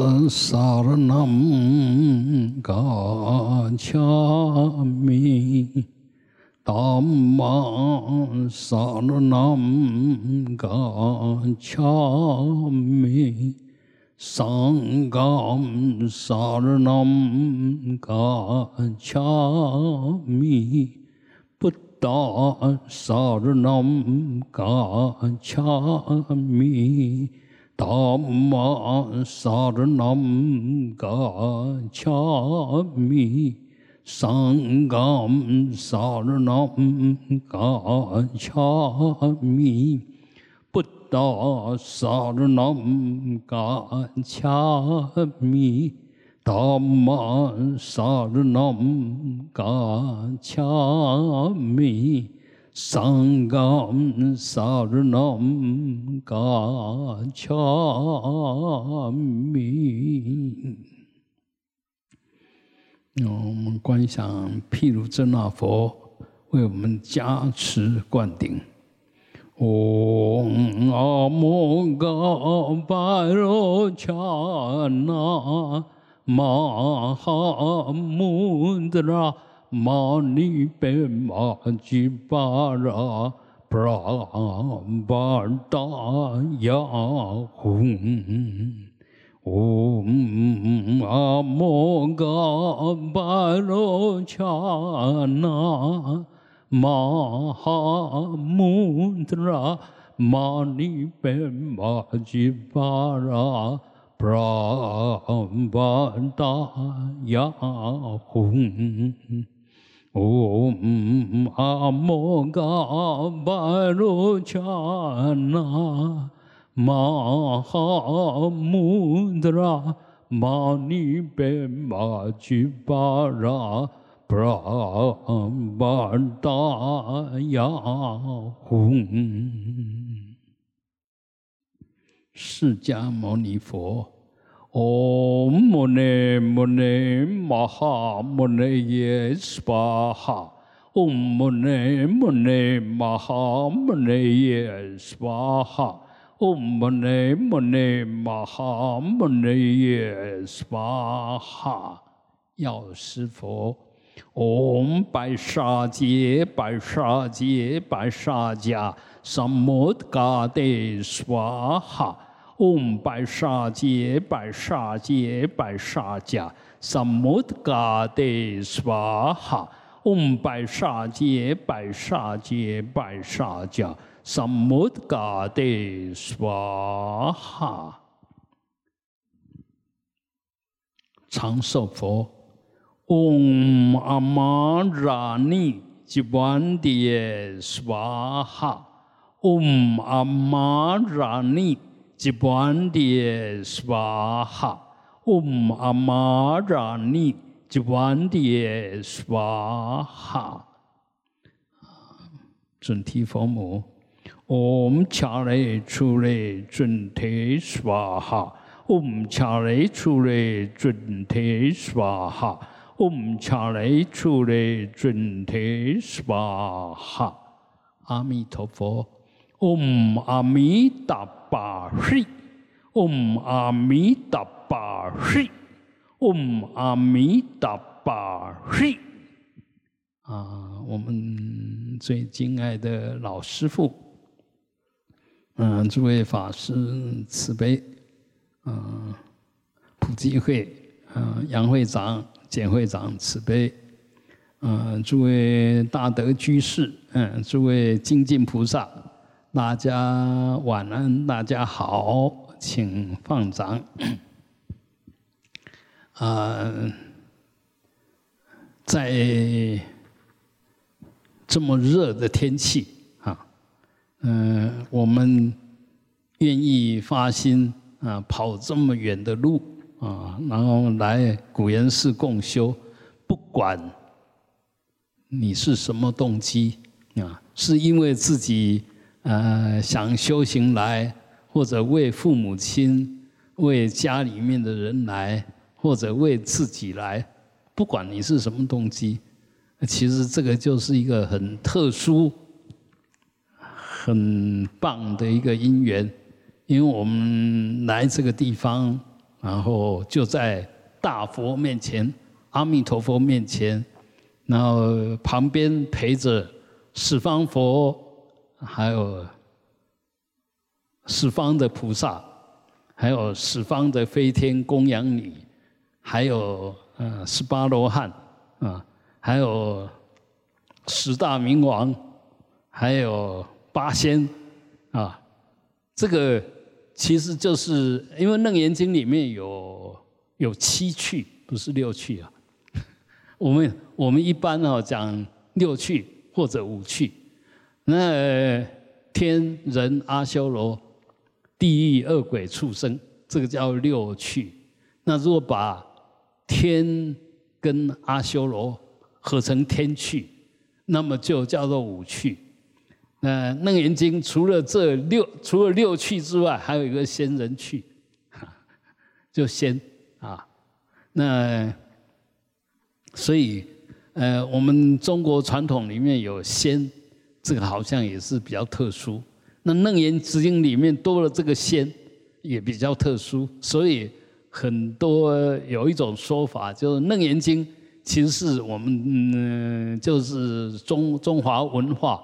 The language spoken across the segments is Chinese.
புத்தாசரணம் காச்சாமி தாம்மா சரணம் காச்சாமி சாங்காம் சரணம் காச்சாமி புத்தா சரணம் காச்சாமி Gacchami Dhamma Saranam Gacchami Sangham Saranam Gacchami Buddha Saranam Gacchami Dhamma Saranam Gacchami Sangham Saranam Gacchami 我们观想譬如真那佛为我们加持灌顶。मानी पे माझी पारा प्राण बाटाया हूँ। ओम अमोगा छाना महामुद्रा मानी पे माझी पारा प्राण हूँ। 唵嘛呢叭鲁渣纳，玛哈慕 dra，玛尼呗玛吉巴，释迦牟尼佛。，Om Muni Muni Maha Muni Ye Swaha。Om Muni Muni Maha Muni Ye Swaha。Om Muni Muni Maha Muni Ye Swaha。药师佛，Om 白沙界白沙界白沙迦，Samudgade Swaha。唵拜沙杰拜沙杰拜沙加萨摩德嘎德哇哈，唵拜沙杰拜沙杰拜沙加萨摩德嘎德哇哈。长寿佛，嗡阿玛拉尼吉瓦迪耶哇哈，嗡阿玛拉尼。Jivandi Swaha。Om Amarani Jivandi Swaha。准提佛母，Om Chare Chure Junte Swaha。Om Chare Chure Junte Swaha。Om Chare Chure Junte Swaha。阿弥陀佛，Om 阿弥达巴嘿，Om 阿弥达巴嘿，Om 阿弥达巴嘿。啊，我们最敬爱的老师傅，嗯，诸位法师慈悲，嗯，普济会，嗯，杨会长、简会长慈悲，嗯，诸位大德居士，嗯，诸位精进菩萨，大家晚安，大家好，请放掌。啊，在这么热的天气啊，嗯，我们愿意发心啊，跑这么远的路啊，然后来古岩寺共修，不管你是什么动机啊，是因为自己呃想修行来，或者为父母亲、为家里面的人来，或者为自己来，不管你是什么动机。其实这个就是一个很特殊、很棒的一个因缘，因为我们来这个地方，然后就在大佛面前、阿弥陀佛面前，然后旁边陪着十方佛，还有十方的菩萨，还有十方的飞天供养你，还有呃十八罗汉啊，还有十大明王，还有八仙啊，这个。其实就是因为《楞严经》里面有有七趣，不是六趣啊。我们我们一般哦讲六趣或者五趣，那天人阿修罗、地狱恶鬼畜生，这个叫六趣。那如果把天跟阿修罗合成天趣，那么就叫做五趣。那《楞严经》除了这六，除了六趣之外，还有一个仙人趣，就仙啊。那所以，呃，我们中国传统里面有仙，这个好像也是比较特殊。那《楞严经》里面多了这个仙，也比较特殊。所以很多有一种说法，就是《楞严经》其实是我们嗯，就是中中华文化。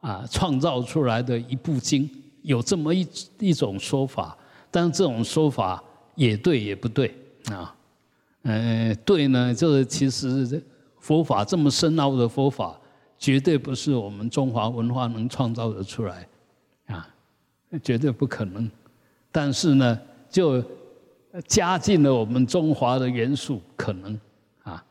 啊，创造出来的一部经，有这么一一种说法，但是这种说法也对也不对啊。嗯，对呢，就是其实佛法这么深奥的佛法，绝对不是我们中华文化能创造的出来啊，绝对不可能。但是呢，就加进了我们中华的元素，可能啊，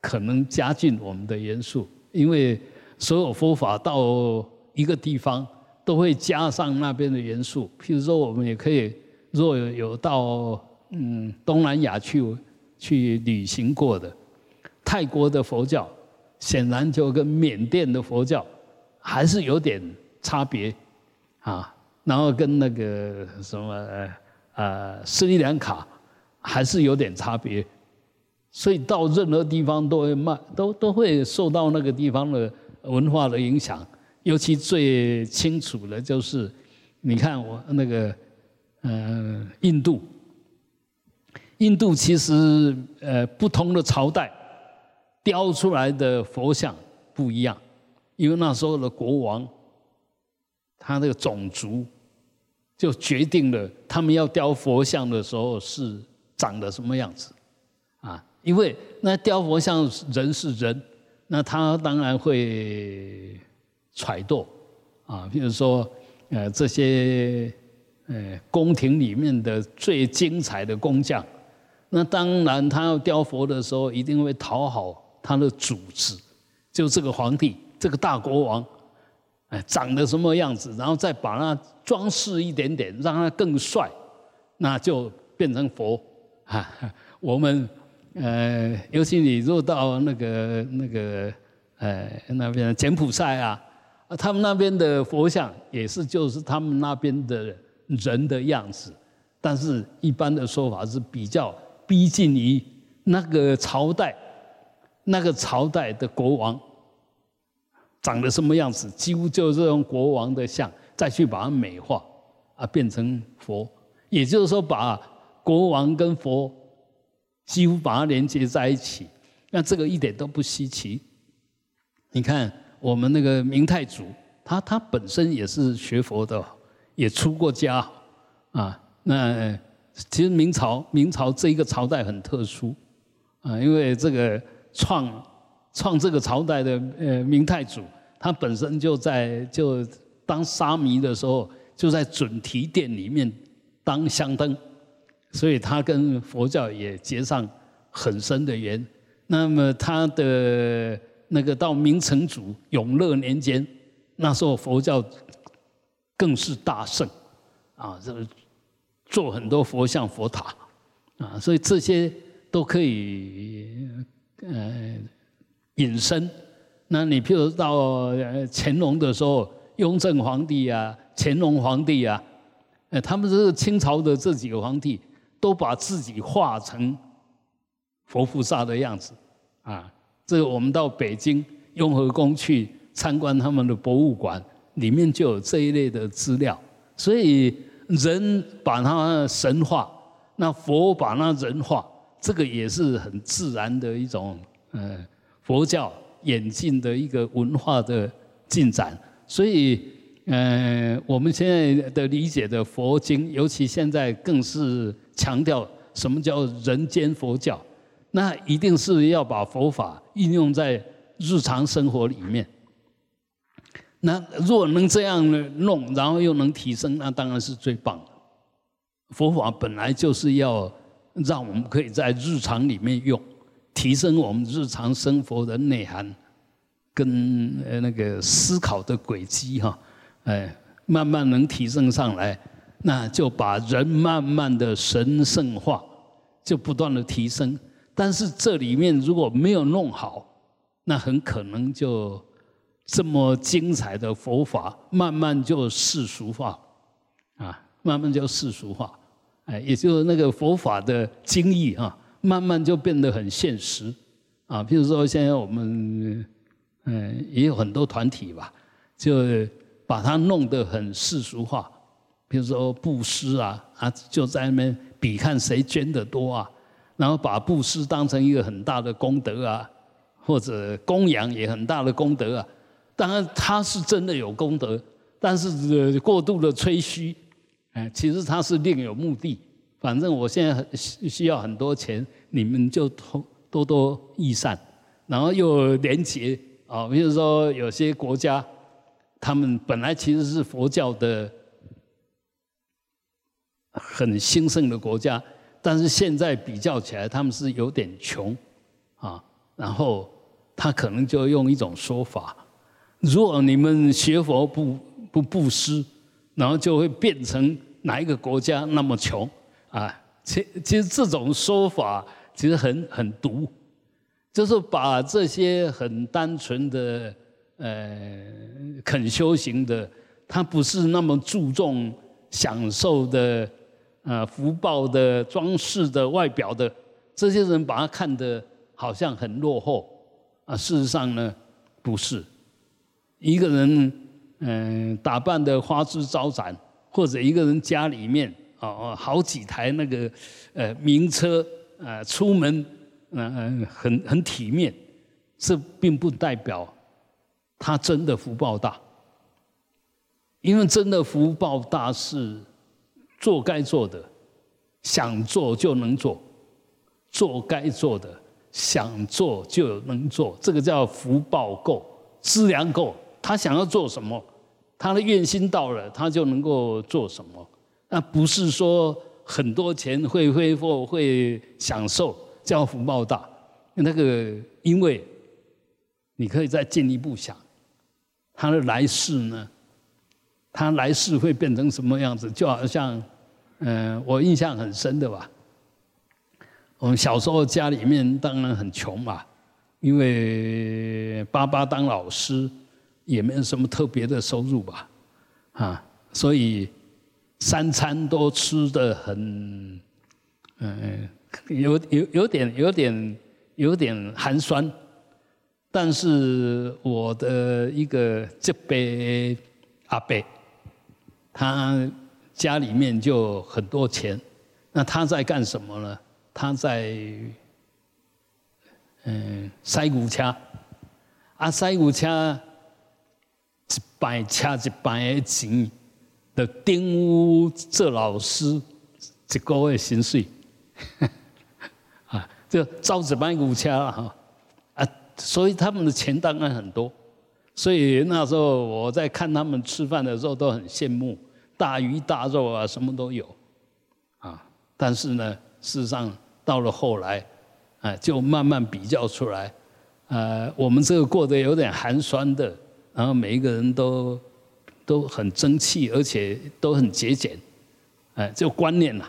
可能加进我们的元素，因为。所有佛法到一个地方，都会加上那边的元素。譬如说，我们也可以，若有有到嗯东南亚去去旅行过的，泰国的佛教，显然就跟缅甸的佛教还是有点差别啊。然后跟那个什么呃斯里兰卡还是有点差别。所以到任何地方都会慢，都都会受到那个地方的。文化的影响，尤其最清楚的就是，你看我那个，呃，印度，印度其实呃不同的朝代雕出来的佛像不一样，因为那时候的国王，他那个种族就决定了他们要雕佛像的时候是长得什么样子，啊，因为那雕佛像人是人。那他当然会揣度啊，比如说，呃，这些呃宫廷里面的最精彩的工匠，那当然他要雕佛的时候，一定会讨好他的主子，就这个皇帝，这个大国王，哎，长得什么样子，然后再把它装饰一点点，让他更帅，那就变成佛啊，我们。呃，尤其你若到那个那个呃那边柬埔寨啊，他们那边的佛像也是就是他们那边的人的样子，但是一般的说法是比较逼近于那个朝代，那个朝代的国王长得什么样子，几乎就是用国王的像再去把它美化啊，变成佛，也就是说把国王跟佛。几乎把它连接在一起，那这个一点都不稀奇。你看我们那个明太祖，他他本身也是学佛的，也出过家啊。那其实明朝明朝这一个朝代很特殊啊，因为这个创创这个朝代的呃明太祖，他本身就在就当沙弥的时候，就在准提殿里面当香灯。所以他跟佛教也结上很深的缘。那么他的那个到明成祖永乐年间，那时候佛教更是大盛，啊，这做很多佛像佛塔，啊，所以这些都可以呃隐身。那你譬如到乾隆的时候，雍正皇帝啊，乾隆皇帝啊，呃，他们这个清朝的这几个皇帝。都把自己画成佛菩萨的样子，啊，这个我们到北京雍和宫去参观他们的博物馆，里面就有这一类的资料。所以，人把它神化，那佛把它人化，这个也是很自然的一种，呃，佛教演进的一个文化的进展。所以，呃，我们现在的理解的佛经，尤其现在更是强调什么叫人间佛教，那一定是要把佛法应用在日常生活里面。那若能这样弄，然后又能提升，那当然是最棒的。佛法本来就是要让我们可以在日常里面用，提升我们日常生活的内涵跟呃那个思考的轨迹哈，哎，慢慢能提升上来，那就把人慢慢的神圣化，就不断的提升。但是这里面如果没有弄好，那很可能就。这么精彩的佛法，慢慢就世俗化，啊，慢慢就世俗化，哎，也就是那个佛法的精义啊，慢慢就变得很现实，啊，譬如说现在我们，嗯，也有很多团体吧，就把它弄得很世俗化，比如说布施啊，啊，就在那边比看谁捐的多啊，然后把布施当成一个很大的功德啊，或者供养也很大的功德啊。当然他是真的有功德，但是过度的吹嘘，哎，其实他是另有目的。反正我现在很需要很多钱，你们就多多多益善，然后又廉洁啊。比如说有些国家，他们本来其实是佛教的很兴盛的国家，但是现在比较起来，他们是有点穷啊。然后他可能就用一种说法。如果你们学佛不不布施，然后就会变成哪一个国家那么穷啊？其其实这种说法其实很很毒，就是把这些很单纯的呃肯修行的，他不是那么注重享受的呃福报的装饰的外表的这些人，把他看得好像很落后啊。事实上呢，不是。一个人，嗯，打扮的花枝招展，或者一个人家里面，哦哦，好几台那个，呃，名车，呃，出门，嗯嗯，很很体面，这并不代表他真的福报大。因为真的福报大是做该做的，想做就能做，做该做的，想做就能做，这个叫福报够，资粮够。他想要做什么，他的愿心到了，他就能够做什么。那不是说很多钱会挥霍、会享受叫福报大。那个，因为你可以再进一步想，他的来世呢？他来世会变成什么样子？就好像，嗯，我印象很深的吧。我们小时候家里面当然很穷嘛，因为爸爸当老师。也没有什么特别的收入吧，啊，所以三餐都吃的很，嗯，有有有点有点有点寒酸，但是我的一个这辈阿伯，他家里面就很多钱，那他在干什么呢？他在嗯塞骨车，啊塞骨车。一摆车一摆的钱，的顶屋做老师一个月薪水，啊，就招一班牛车哈，啊，所以他们的钱当然很多，所以那时候我在看他们吃饭的时候都很羡慕，大鱼大肉啊，什么都有，啊，但是呢，事实上到了后来，啊，就慢慢比较出来，呃，我们这个过得有点寒酸的。然后每一个人都都很争气，而且都很节俭，哎，就观念呐，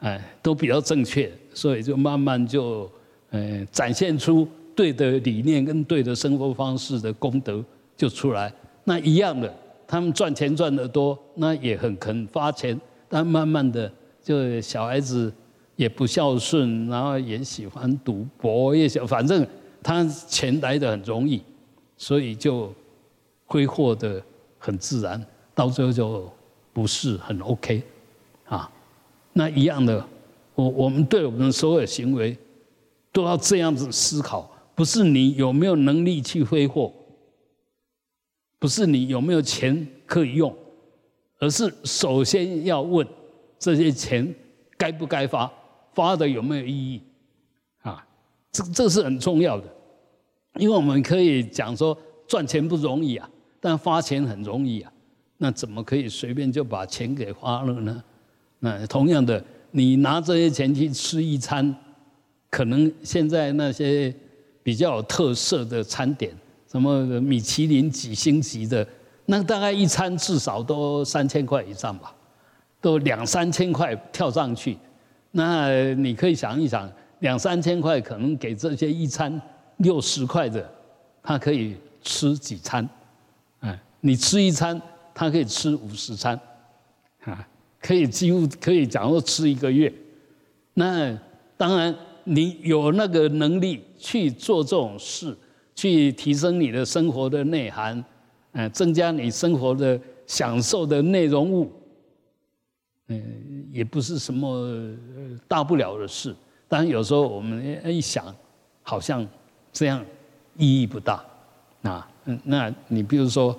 哎，都比较正确，所以就慢慢就，嗯，展现出对的理念跟对的生活方式的功德就出来。那一样的，他们赚钱赚得多，那也很肯发钱，但慢慢的就小孩子也不孝顺，然后也喜欢赌博，也想反正他钱来的很容易，所以就。挥霍的很自然，到最后就不是很 OK，啊那一样的，我我们对我们的所有行为都要这样子思考，不是你有没有能力去挥霍，不是你有没有钱可以用，而是首先要问这些钱该不该发，发的有没有意义啊？这这是很重要的，因为我们可以讲说赚钱不容易啊，但花钱很容易啊，那怎么可以随便就把钱给花了呢？那同样的，你拿这些钱去吃一餐，可能现在那些比较有特色的餐点，什么米其林几星级的，那大概一餐至少都三千块以上吧，都两三千块跳上去。那你可以想一想，两三千块可能给这些一餐六十块的，他可以吃几餐？哎，你吃一餐，他可以吃五十餐，啊。可以几乎可以讲说吃一个月，那当然你有那个能力去做这种事，去提升你的生活的内涵，嗯，增加你生活的享受的内容物，嗯，也不是什么大不了的事。当然有时候我们一想，好像这样意义不大，啊，嗯，那你比如说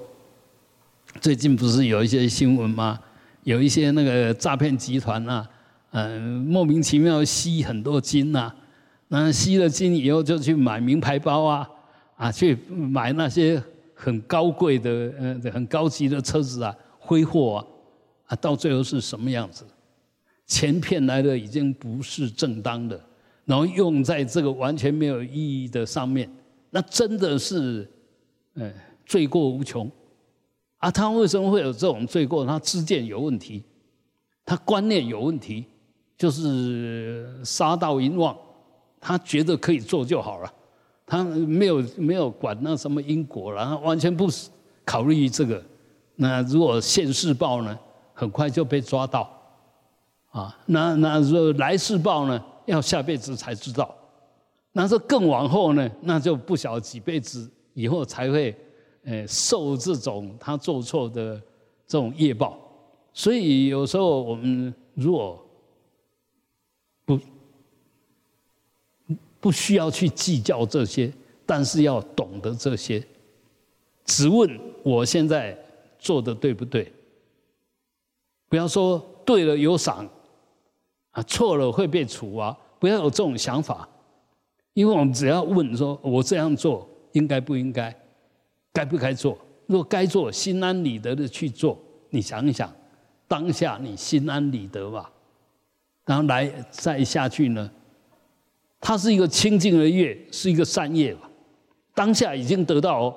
最近不是有一些新闻吗？有一些那个诈骗集团啊，嗯，莫名其妙吸很多金呐，那吸了金以后就去买名牌包啊，啊，去买那些很高贵的、呃，很高级的车子啊，挥霍啊，啊，到最后是什么样子？钱骗来的已经不是正当的，然后用在这个完全没有意义的上面，那真的是，嗯，罪过无穷。啊，他为什么会有这种罪过？他知见有问题，他观念有问题，就是杀盗淫妄，他觉得可以做就好了，他没有没有管那什么因果了，他完全不考虑这个。那如果现世报呢，很快就被抓到，啊，那那如果来世报呢，要下辈子才知道，那这更往后呢，那就不晓几辈子以后才会。呃，受这种他做错的这种业报，所以有时候我们如果不不需要去计较这些，但是要懂得这些，只问我现在做的对不对？不要说对了有赏，啊错了会被处啊！不要有这种想法，因为我们只要问说，我这样做应该不应该？该不该做？如果该做，心安理得的去做。你想一想，当下你心安理得吧。然后来再下去呢？它是一个清净的业，是一个善业吧。当下已经得到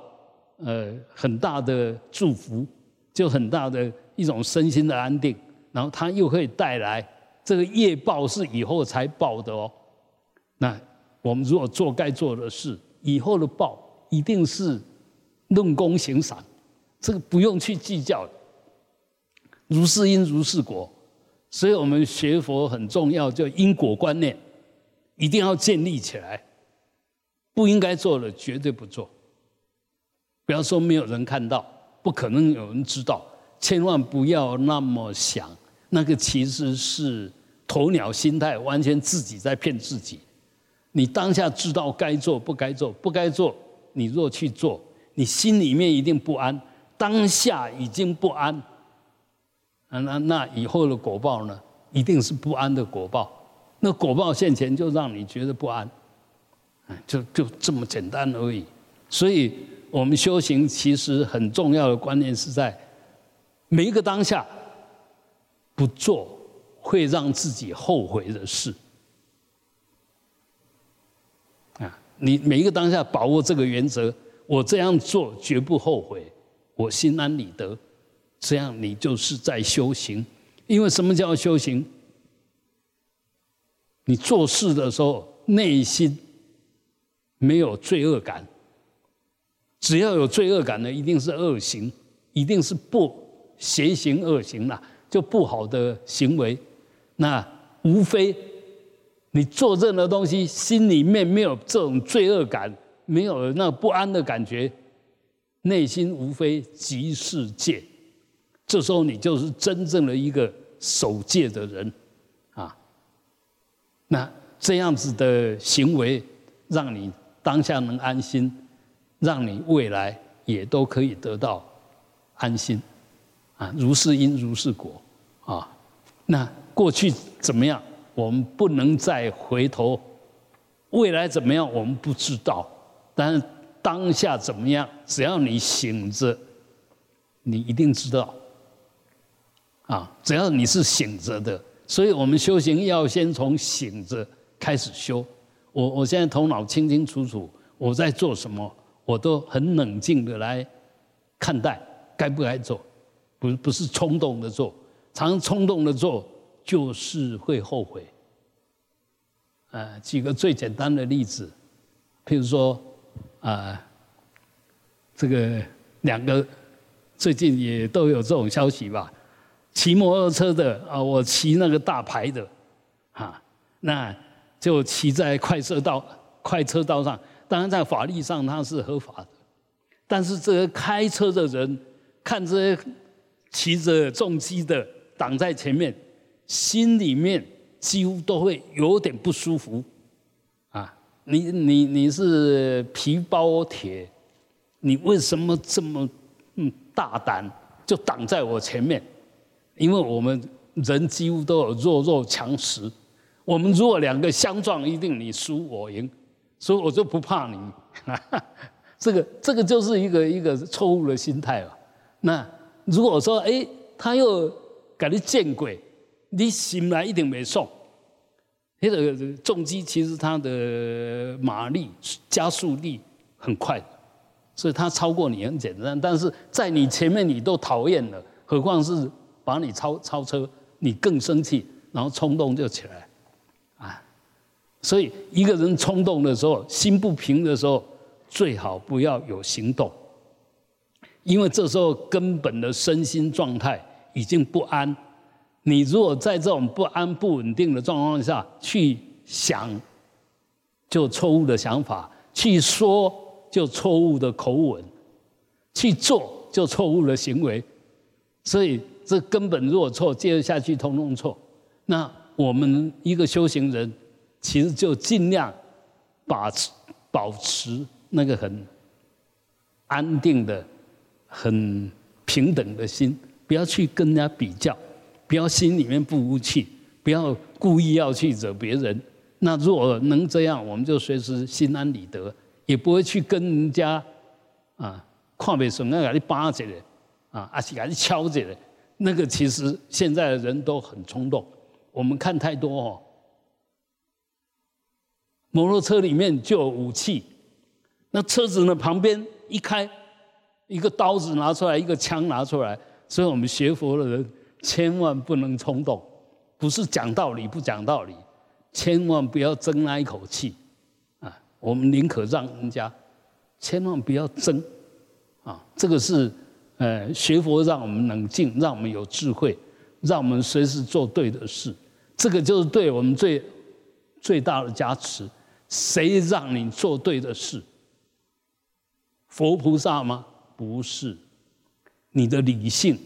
呃很大的祝福，就很大的一种身心的安定。然后它又会带来这个业报是以后才报的哦。那我们如果做该做的事，以后的报一定是。论功行赏，这个不用去计较，如是因如是果，所以我们学佛很重要，就因果观念一定要建立起来，不应该做的绝对不做，不要说没有人看到，不可能有人知道，千万不要那么想，那个其实是鸵鸟心态，完全自己在骗自己。你当下知道该做不该做，不该做，你若去做。你心里面一定不安，当下已经不安，啊，那那以后的果报呢，一定是不安的果报。那果报现前就让你觉得不安，就就这么简单而已。所以，我们修行其实很重要的观念是在每一个当下不做会让自己后悔的事。啊，你每一个当下把握这个原则。我这样做绝不后悔，我心安理得，这样你就是在修行。因为什么叫修行？你做事的时候内心没有罪恶感，只要有罪恶感的，一定是恶行，一定是不邪行恶行啦，就不好的行为。那无非你做任何东西，心里面没有这种罪恶感。没有了那不安的感觉，内心无非即是戒。这时候你就是真正的一个守戒的人，啊，那这样子的行为，让你当下能安心，让你未来也都可以得到安心，啊，如是因如是果，啊，那过去怎么样，我们不能再回头；未来怎么样，我们不知道。但是当下怎么样，只要你醒着，你一定知道。啊，只要你是醒着的，所以我们修行要先从醒着开始修。我我现在头脑清清楚楚，我在做什么，我都很冷静的来看待该不该做，不不是冲动的做，常冲动的做就是会后悔。呃，举个最简单的例子，譬如说，啊，这个两个最近也都有这种消息吧。骑摩托车的啊，我骑那个大牌的，哈，那就骑在快车道、快车道上。当然，在法律上它是合法的，但是这个开车的人看这些骑着重机的挡在前面，心里面几乎都会有点不舒服。你你你是皮包铁，你为什么这么嗯大胆，就挡在我前面？因为我们人几乎都有弱肉强食，我们如果两个相撞，一定你输我赢，所以我就不怕你。这个这个就是一个一个错误的心态啊。那如果说哎，他又给你见鬼，你醒来一定没送。那个重机其实它的马力加速力很快，所以它超过你很简单。但是在你前面你都讨厌了，何况是。把你超超车，你更生气，然后冲动就起来，啊！所以一个人冲动的时候，心不平的时候，最好不要有行动，因为这时候根本的身心状态已经不安。你如果在这种不安、不稳定的状况下去想，就错误的想法；去说，就错误的口吻；去做，就错误的行为。所以。这根本若错，接着下去通通错。那我们一个修行人，其实就尽量把持、保持那个很安定的、很平等的心，不要去跟人家比较，不要心里面不服气，不要故意要去惹别人。那如果能这样，我们就随时心安理得，也不会去跟人家啊，看不顺眼，给你巴起来啊，还是给你敲起来。那个其实现在的人都很冲动，我们看太多哦。摩托车里面就有武器，那车子呢旁边一开，一个刀子拿出来，一个枪拿出来，所以我们学佛的人千万不能冲动，不是讲道理不讲道理，千万不要争那一口气啊！我们宁可让人家，千万不要争啊！这个是。呃，学佛让我们冷静，让我们有智慧，让我们随时做对的事，这个就是对我们最最大的加持。谁让你做对的事？佛菩萨吗？不是，你的理性，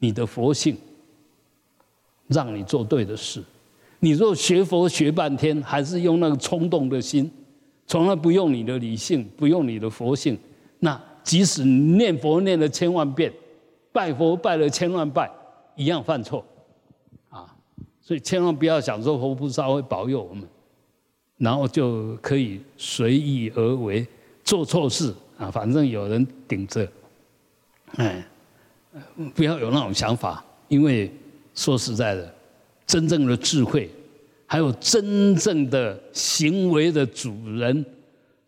你的佛性，让你做对的事。你若学佛学半天，还是用那个冲动的心，从来不用你的理性，不用你的佛性，那。即使念佛念了千万遍，拜佛拜了千万拜，一样犯错，啊！所以千万不要想说佛菩萨会保佑我们，然后就可以随意而为，做错事啊，反正有人顶着，哎，不要有那种想法，因为说实在的，真正的智慧，还有真正的行为的主人，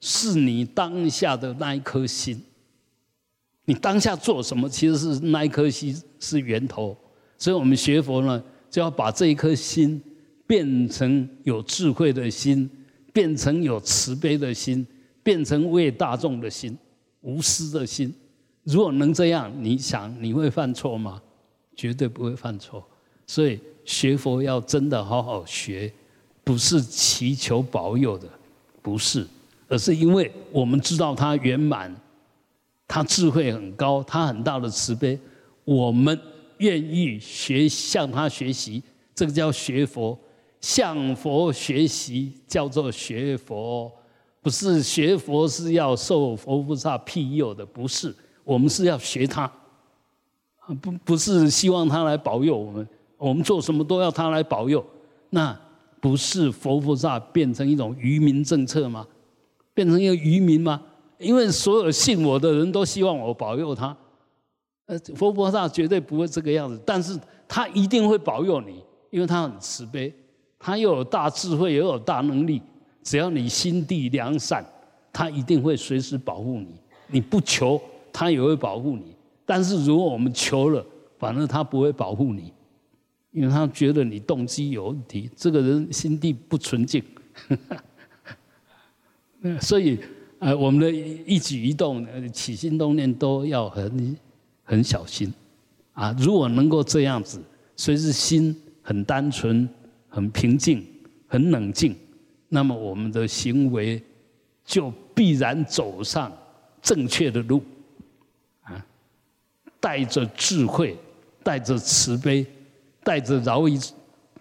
是你当下的那一颗心。你当下做什么，其实是那一颗心是源头，所以我们学佛呢，就要把这一颗心变成有智慧的心，变成有慈悲的心，变成为大众的心，无私的心。如果能这样，你想你会犯错吗？绝对不会犯错。所以学佛要真的好好学，不是祈求保佑的，不是，而是因为我们知道他圆满。他智慧很高，他很大的慈悲，我们愿意学向他学习，这个叫学佛，向佛学习叫做学佛，不是学佛是要受佛菩萨庇佑的，不是，我们是要学他，不不是希望他来保佑我们，我们做什么都要他来保佑，那不是佛菩萨变成一种愚民政策吗？变成一个愚民吗？因为所有信我的人都希望我保佑他，呃，佛菩萨绝对不会这个样子，但是他一定会保佑你，因为他很慈悲，他又有大智慧，又有大能力，只要你心地良善，他一定会随时保护你。你不求，他也会保护你。但是如果我们求了，反正他不会保护你，因为他觉得你动机有问题，这个人心地不纯净，所以。呃，我们的一举一动、起心动念都要很很小心啊！如果能够这样子，随时心很单纯、很平静、很冷静，那么我们的行为就必然走上正确的路！带着智慧，带着慈悲，带着饶益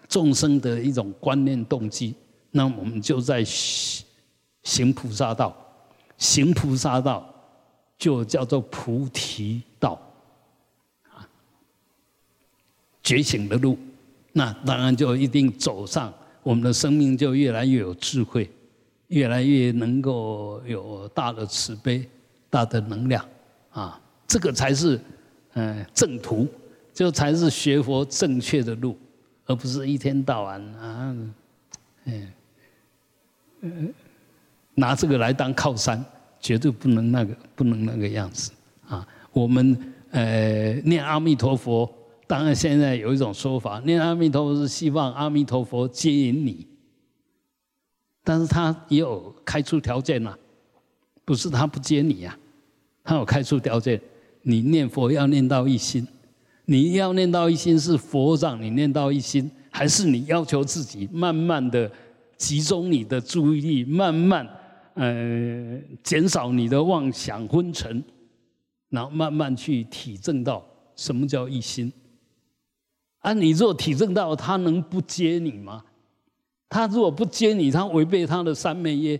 众生的一种观念动机，那我们就在行菩萨道。行菩萨道，就叫做菩提道，啊，觉醒的路，那当然就一定走上我们的生命，就越来越有智慧，越来越能够有大的慈悲、大的能量，啊，这个才是嗯正途，就才是学佛正确的路，而不是一天到晚啊，嗯嗯。拿这个来当靠山，绝对不能那个，不能那个样子啊！我们呃念阿弥陀佛，当然现在有一种说法，念阿弥陀佛是希望阿弥陀佛接引你，但是他也有开出条件呐，不是他不接你呀，他有开出条件，你念佛要念到一心，你要念到一心是佛让你念到一心，还是你要求自己慢慢的集中你的注意力，慢慢。呃，减少你的妄想昏沉，然后慢慢去体证到什么叫一心。啊，你若体证到，他能不接你吗？他如果不接你，他违背他的三昧耶，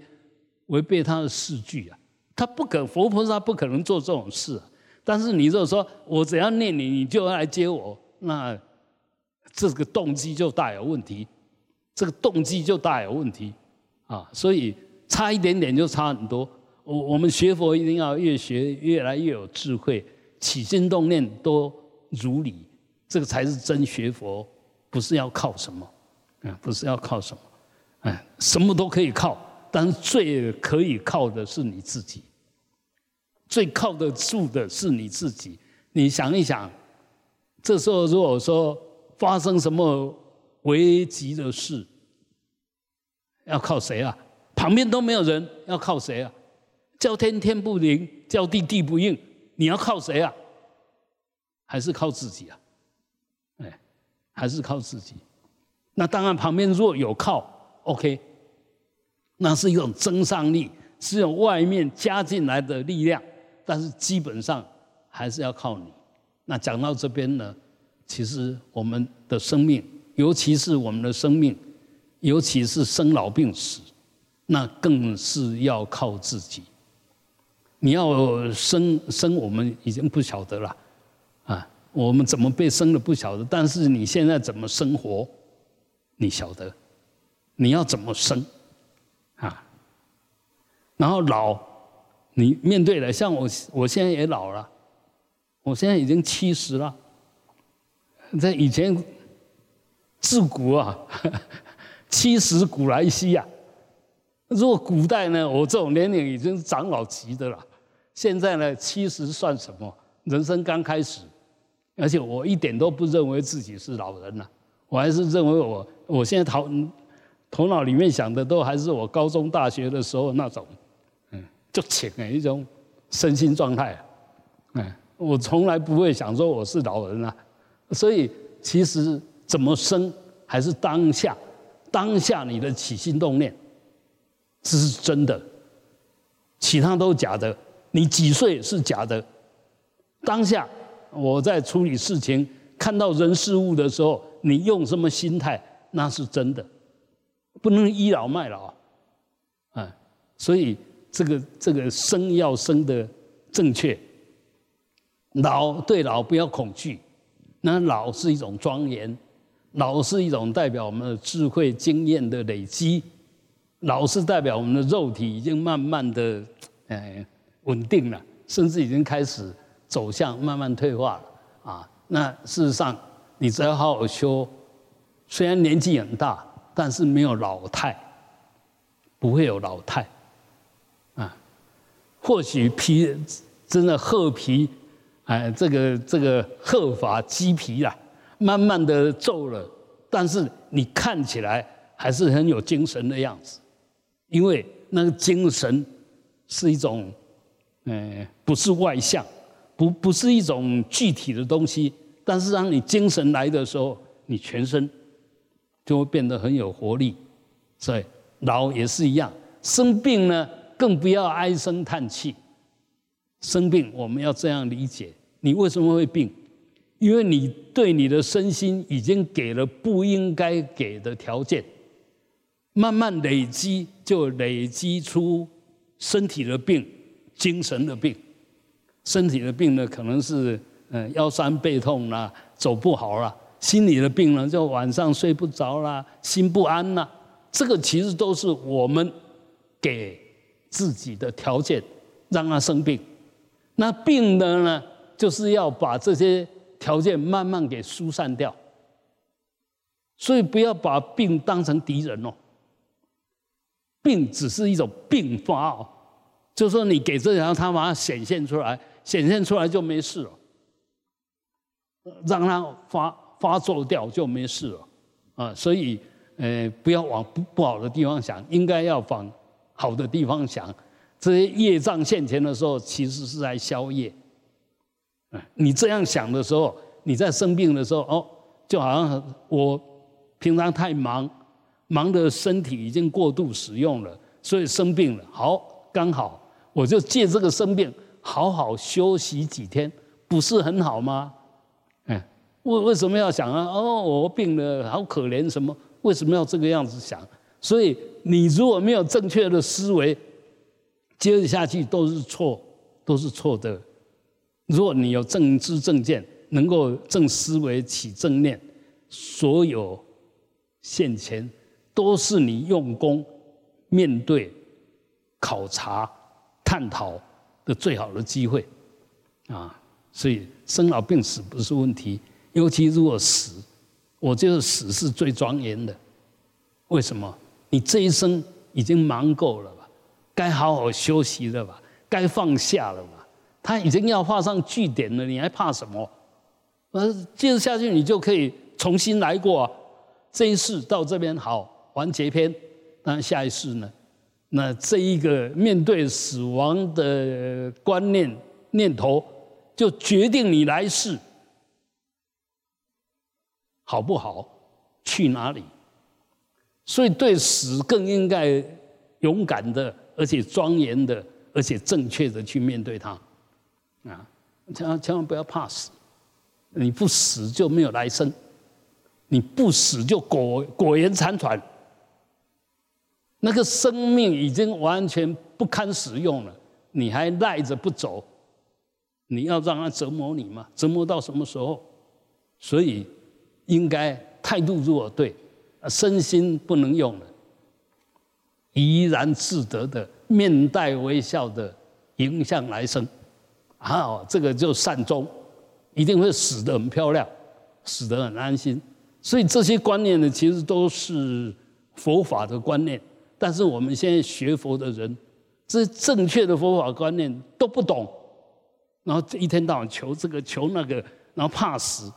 违背他的四句啊，他不可，佛菩萨不可能做这种事啊。但是你如果说我只要念你，你就要来接我，那这个动机就大有问题，这个动机就大有问题啊，所以。差一点点就差很多。我我们学佛一定要越学越来越有智慧，起心动念都如理，这个才是真学佛，不是要靠什么，啊，不是要靠什么，哎，什么都可以靠，但是最可以靠的是你自己，最靠得住的是你自己。你想一想，这时候如果说发生什么危急的事，要靠谁啊？旁边都没有人，要靠谁啊？叫天天不灵，叫地地不应，你要靠谁啊？还是靠自己啊？哎，还是靠自己。那当然，旁边若有靠，OK，那是一种增上力，是用外面加进来的力量。但是基本上还是要靠你。那讲到这边呢，其实我们的生命，尤其是我们的生命，尤其是生老病死。那更是要靠自己。你要生生，我们已经不晓得了，啊，我们怎么被生的不晓得，但是你现在怎么生活，你晓得，你要怎么生，啊，然后老，你面对了，像我，我现在也老了，我现在已经七十了，在以前，自古啊，七十古来稀呀。如果古代呢，我这种年龄已经长老级的了。现在呢，七十算什么？人生刚开始，而且我一点都不认为自己是老人了。我还是认为我，我现在头头脑里面想的都还是我高中、大学的时候那种，就浅的一种身心状态。嗯，我从来不会想说我是老人啊。所以，其实怎么生还是当下，当下你的起心动念。这是真的，其他都是假的。你几岁是假的？当下我在处理事情，看到人事物的时候，你用什么心态，那是真的，不能倚老卖老，啊，所以这个这个生要生的正确，老对老不要恐惧，那老是一种庄严，老是一种代表我们的智慧经验的累积，老是代表我们的肉体已经慢慢的哎稳定了，甚至已经开始走向慢慢退化了。啊。那事实上，你只要好好修，虽然年纪很大，但是没有老态，不会有老态，或许皮真的褐皮，哎，这个这个褐发鸡皮啊，慢慢的皱了，但是你看起来还是很有精神的样子，因为那个精神是一种，呃，不是外向，不不是一种具体的东西。但是当你精神来的时候，你全身就会变得很有活力。所以老也是一样，生病呢更不要唉声叹气。生病我们要这样理解：你为什么会病？因为你对你的身心已经给了不应该给的条件，慢慢累积就累积出身体的病、精神的病。身体的病呢，可能是。嗯，腰酸背痛啦，走不好啦，心理的病呢，就晚上睡不着啦，心不安啦，这个其实都是我们给自己的条件，让他生病。那病的呢，就是要把这些条件慢慢给疏散掉。所以不要把病当成敌人哦，病只是一种并发哦，就是说你给这条，它马上显现出来，显现出来就没事了。让它发发作掉就没事了，啊，所以呃不要往不不好的地方想，应该要往好的地方想。这些业障现前的时候，其实是在消业。啊，你这样想的时候，你在生病的时候，哦，就好像我平常太忙，忙的身体已经过度使用了，所以生病了。好，刚好我就借这个生病，好好休息几天，不是很好吗？嗯为为什么要想啊？哦，我病了，好可怜，什么？为什么要这个样子想？所以你如果没有正确的思维，接着下去都是错，都是错的。如果你有正知正见，能够正思维起正念，所有现前都是你用功面对、考察、探讨的最好的机会啊！所以生老病死不是问题。尤其如果死，我觉得死是最庄严的。为什么？你这一生已经忙够了吧？该好好休息了吧？该放下了吧？他已经要画上句点了，你还怕什么？呃，接着下去你就可以重新来过。这一世到这边好完结篇，那下一世呢？那这一个面对死亡的观念念头，就决定你来世。好不好？去哪里？所以对死更应该勇敢的，而且庄严的，而且正确的去面对它。啊，千万千万不要怕死，你不死就没有来生，你不死就苟苟延残喘。那个生命已经完全不堪使用了，你还赖着不走，你要让它折磨你吗？折磨到什么时候？所以。应该态度如果对，身心不能用了，怡然自得的面带微笑的迎向来生，啊，这个就善终，一定会死得很漂亮，死得很安心。所以这些观念呢，其实都是佛法的观念，但是我们现在学佛的人，这正确的佛法观念都不懂，然后一天到晚求这个求那个，然后怕死。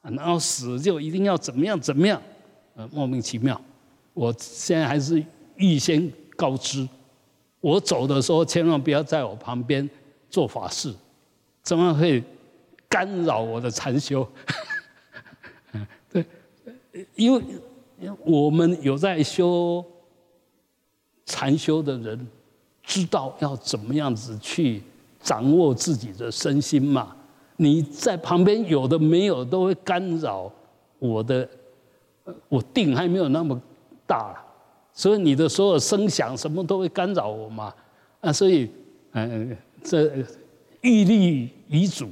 然后死就一定要怎么样怎么样，呃，莫名其妙。我现在还是预先告知，我走的时候千万不要在我旁边做法事，这样会干扰我的禅修。对，因为我们有在修禅修的人，知道要怎么样子去掌握自己的身心嘛。你在旁边有的没有都会干扰我的我定还没有那么大，所以你的所有声响什么都会干扰我嘛。啊，所以，嗯，这欲立遗嘱，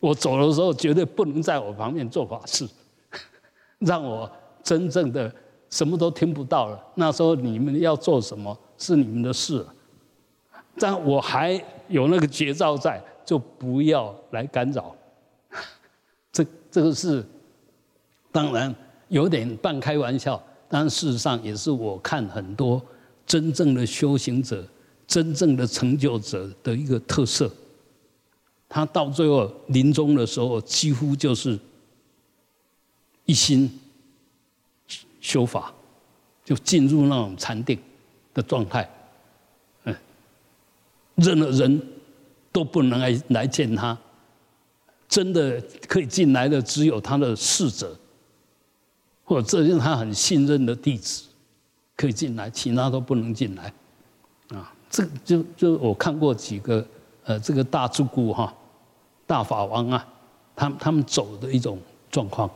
我走的时候绝对不能在我旁边做法事，让我真正的什么都听不到了。那时候你们要做什么是你们的事，但我还有那个绝招在，就不要来干扰。这这个是，当然有点半开玩笑，但事实上也是我看很多真正的修行者。真正的成就者的一个特色，他到最后临终的时候，几乎就是一心修法，就进入那种禅定的状态。嗯，任何人都不能来来见他，真的可以进来的只有他的侍者，或者这是他很信任的弟子可以进来，其他都不能进来。啊这就就我看过几个，呃，这个大住顾哈，大法王啊，他他们走的一种状况，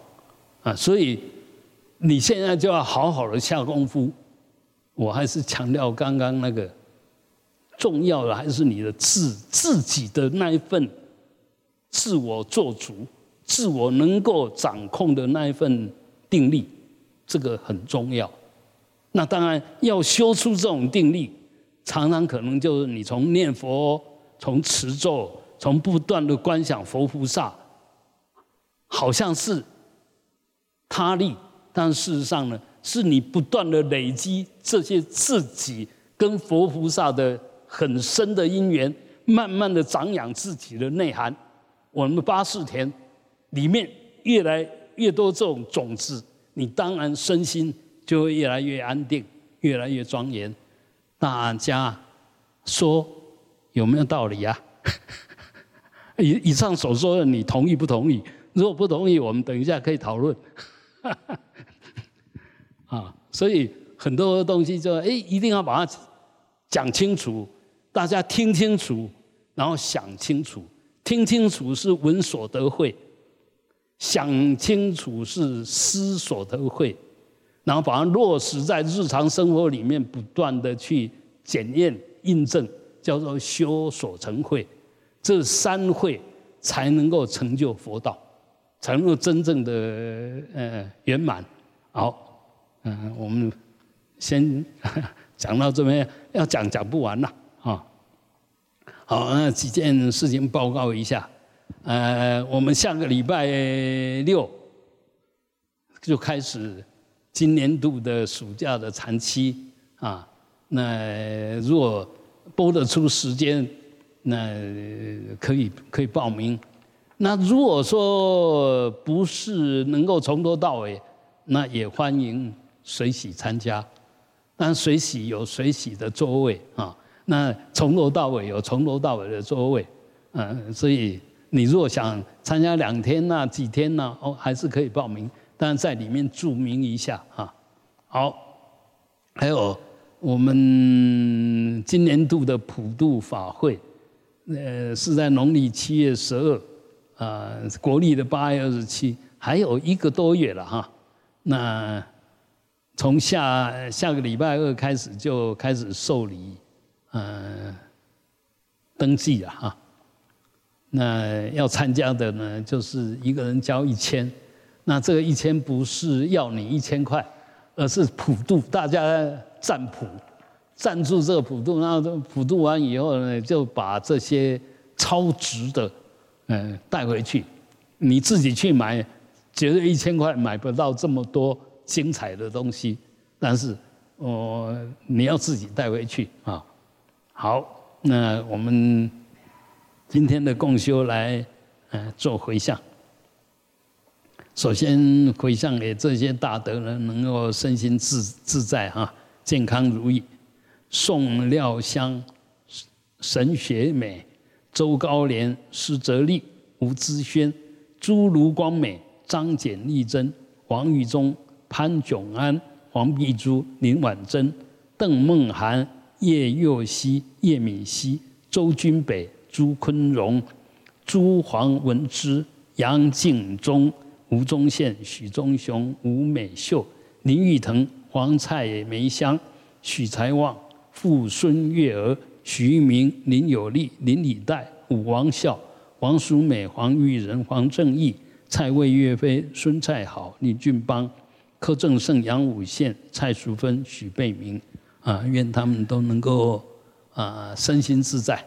啊，所以你现在就要好好的下功夫。我还是强调刚刚那个重要的，还是你的自自己的那一份自我做主、自我能够掌控的那一份定力，这个很重要。那当然要修出这种定力。常常可能就是你从念佛、从持咒、从不断的观想佛菩萨，好像是他力，但事实上呢，是你不断的累积这些自己跟佛菩萨的很深的因缘，慢慢的长养自己的内涵。我们八四田里面越来越多这种种子，你当然身心就会越来越安定，越来越庄严。大家说有没有道理啊？以以上所说的，你同意不同意？如果不同意，我们等一下可以讨论。啊，所以很多东西就哎，一定要把它讲清楚，大家听清楚，然后想清楚。听清楚是闻所得会，想清楚是思所得会。然后把它落实在日常生活里面，不断的去检验、印证，叫做修所成慧，这三慧才能够成就佛道，才能够真正的呃圆满。好，嗯，我们先讲到这边，要讲讲不完了啊。好，那几件事情报告一下。呃，我们下个礼拜六就开始。今年度的暑假的长期啊，那如果拨得出时间，那可以可以报名。那如果说不是能够从头到尾，那也欢迎随喜参加。但随喜有随喜的座位啊，那从头到尾有从头到尾的座位，嗯，所以你如果想参加两天呐、几天呐，哦，还是可以报名。但，在里面注明一下哈。好，还有我们今年度的普渡法会，呃，是在农历七月十二，啊，国历的八月二十七，还有一个多月了哈。那从下下个礼拜二开始就开始受理，嗯，登记了哈。那要参加的呢，就是一个人交一千。那这个一千不是要你一千块，而是普渡，大家赞普，赞助这个普渡，然后普渡完以后呢，就把这些超值的，嗯，带回去。你自己去买，绝对一千块买不到这么多精彩的东西，但是，哦，你要自己带回去啊。好，那我们今天的共修来，嗯，做回向。首先回向给这些大德人，能够身心自自在哈，健康如意。宋廖香、沈雪美、周高廉、施泽利、吴之轩、朱卢光美、张简丽珍、王玉忠、潘炯安、黄碧珠、林婉珍、邓梦涵、叶佑熙、叶敏熙、周君北、朱坤荣、朱黄文之、杨敬忠。吴宗宪、许忠雄、吴美秀、林玉腾、黄蔡梅香、许才旺、傅孙月儿、徐玉明、林有利、林礼代、武王孝、王淑美、黄玉仁、黄正义、蔡魏、岳飞、孙蔡好、李俊邦、柯正胜、杨武宪、蔡淑芬、许贝明，啊，愿他们都能够啊身心自在。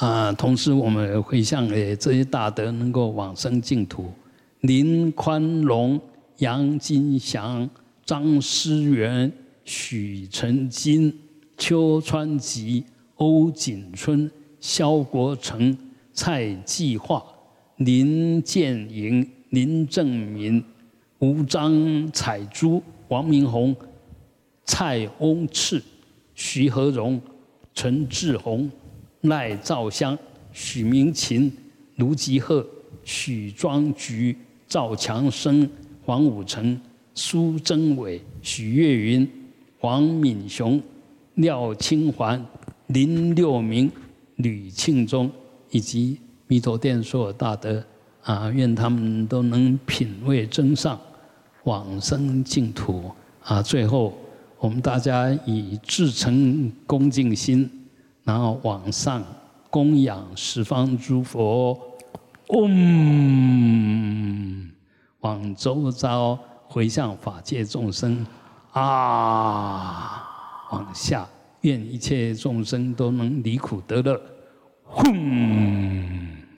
啊，同时我们回向诶这些大德能够往生净土，林宽荣、杨金祥、张思源、许成金、邱川吉、欧景春、肖国成、蔡继化、林建营、林正民、吴张彩珠、王明宏、蔡翁赤、徐和荣、陈志宏。赖兆香、许明琴、卢吉鹤、许庄菊、赵强生、黄武成、苏贞伟、许月云、黄敏雄、廖清环、林六明、吕庆忠，以及弥陀殿所有大德啊，愿他们都能品味真上，往生净土啊！最后，我们大家以至诚恭敬心。然后往上供养十方诸佛，嗡，往周遭回向法界众生，啊，往下愿一切众生都能离苦得乐，轰。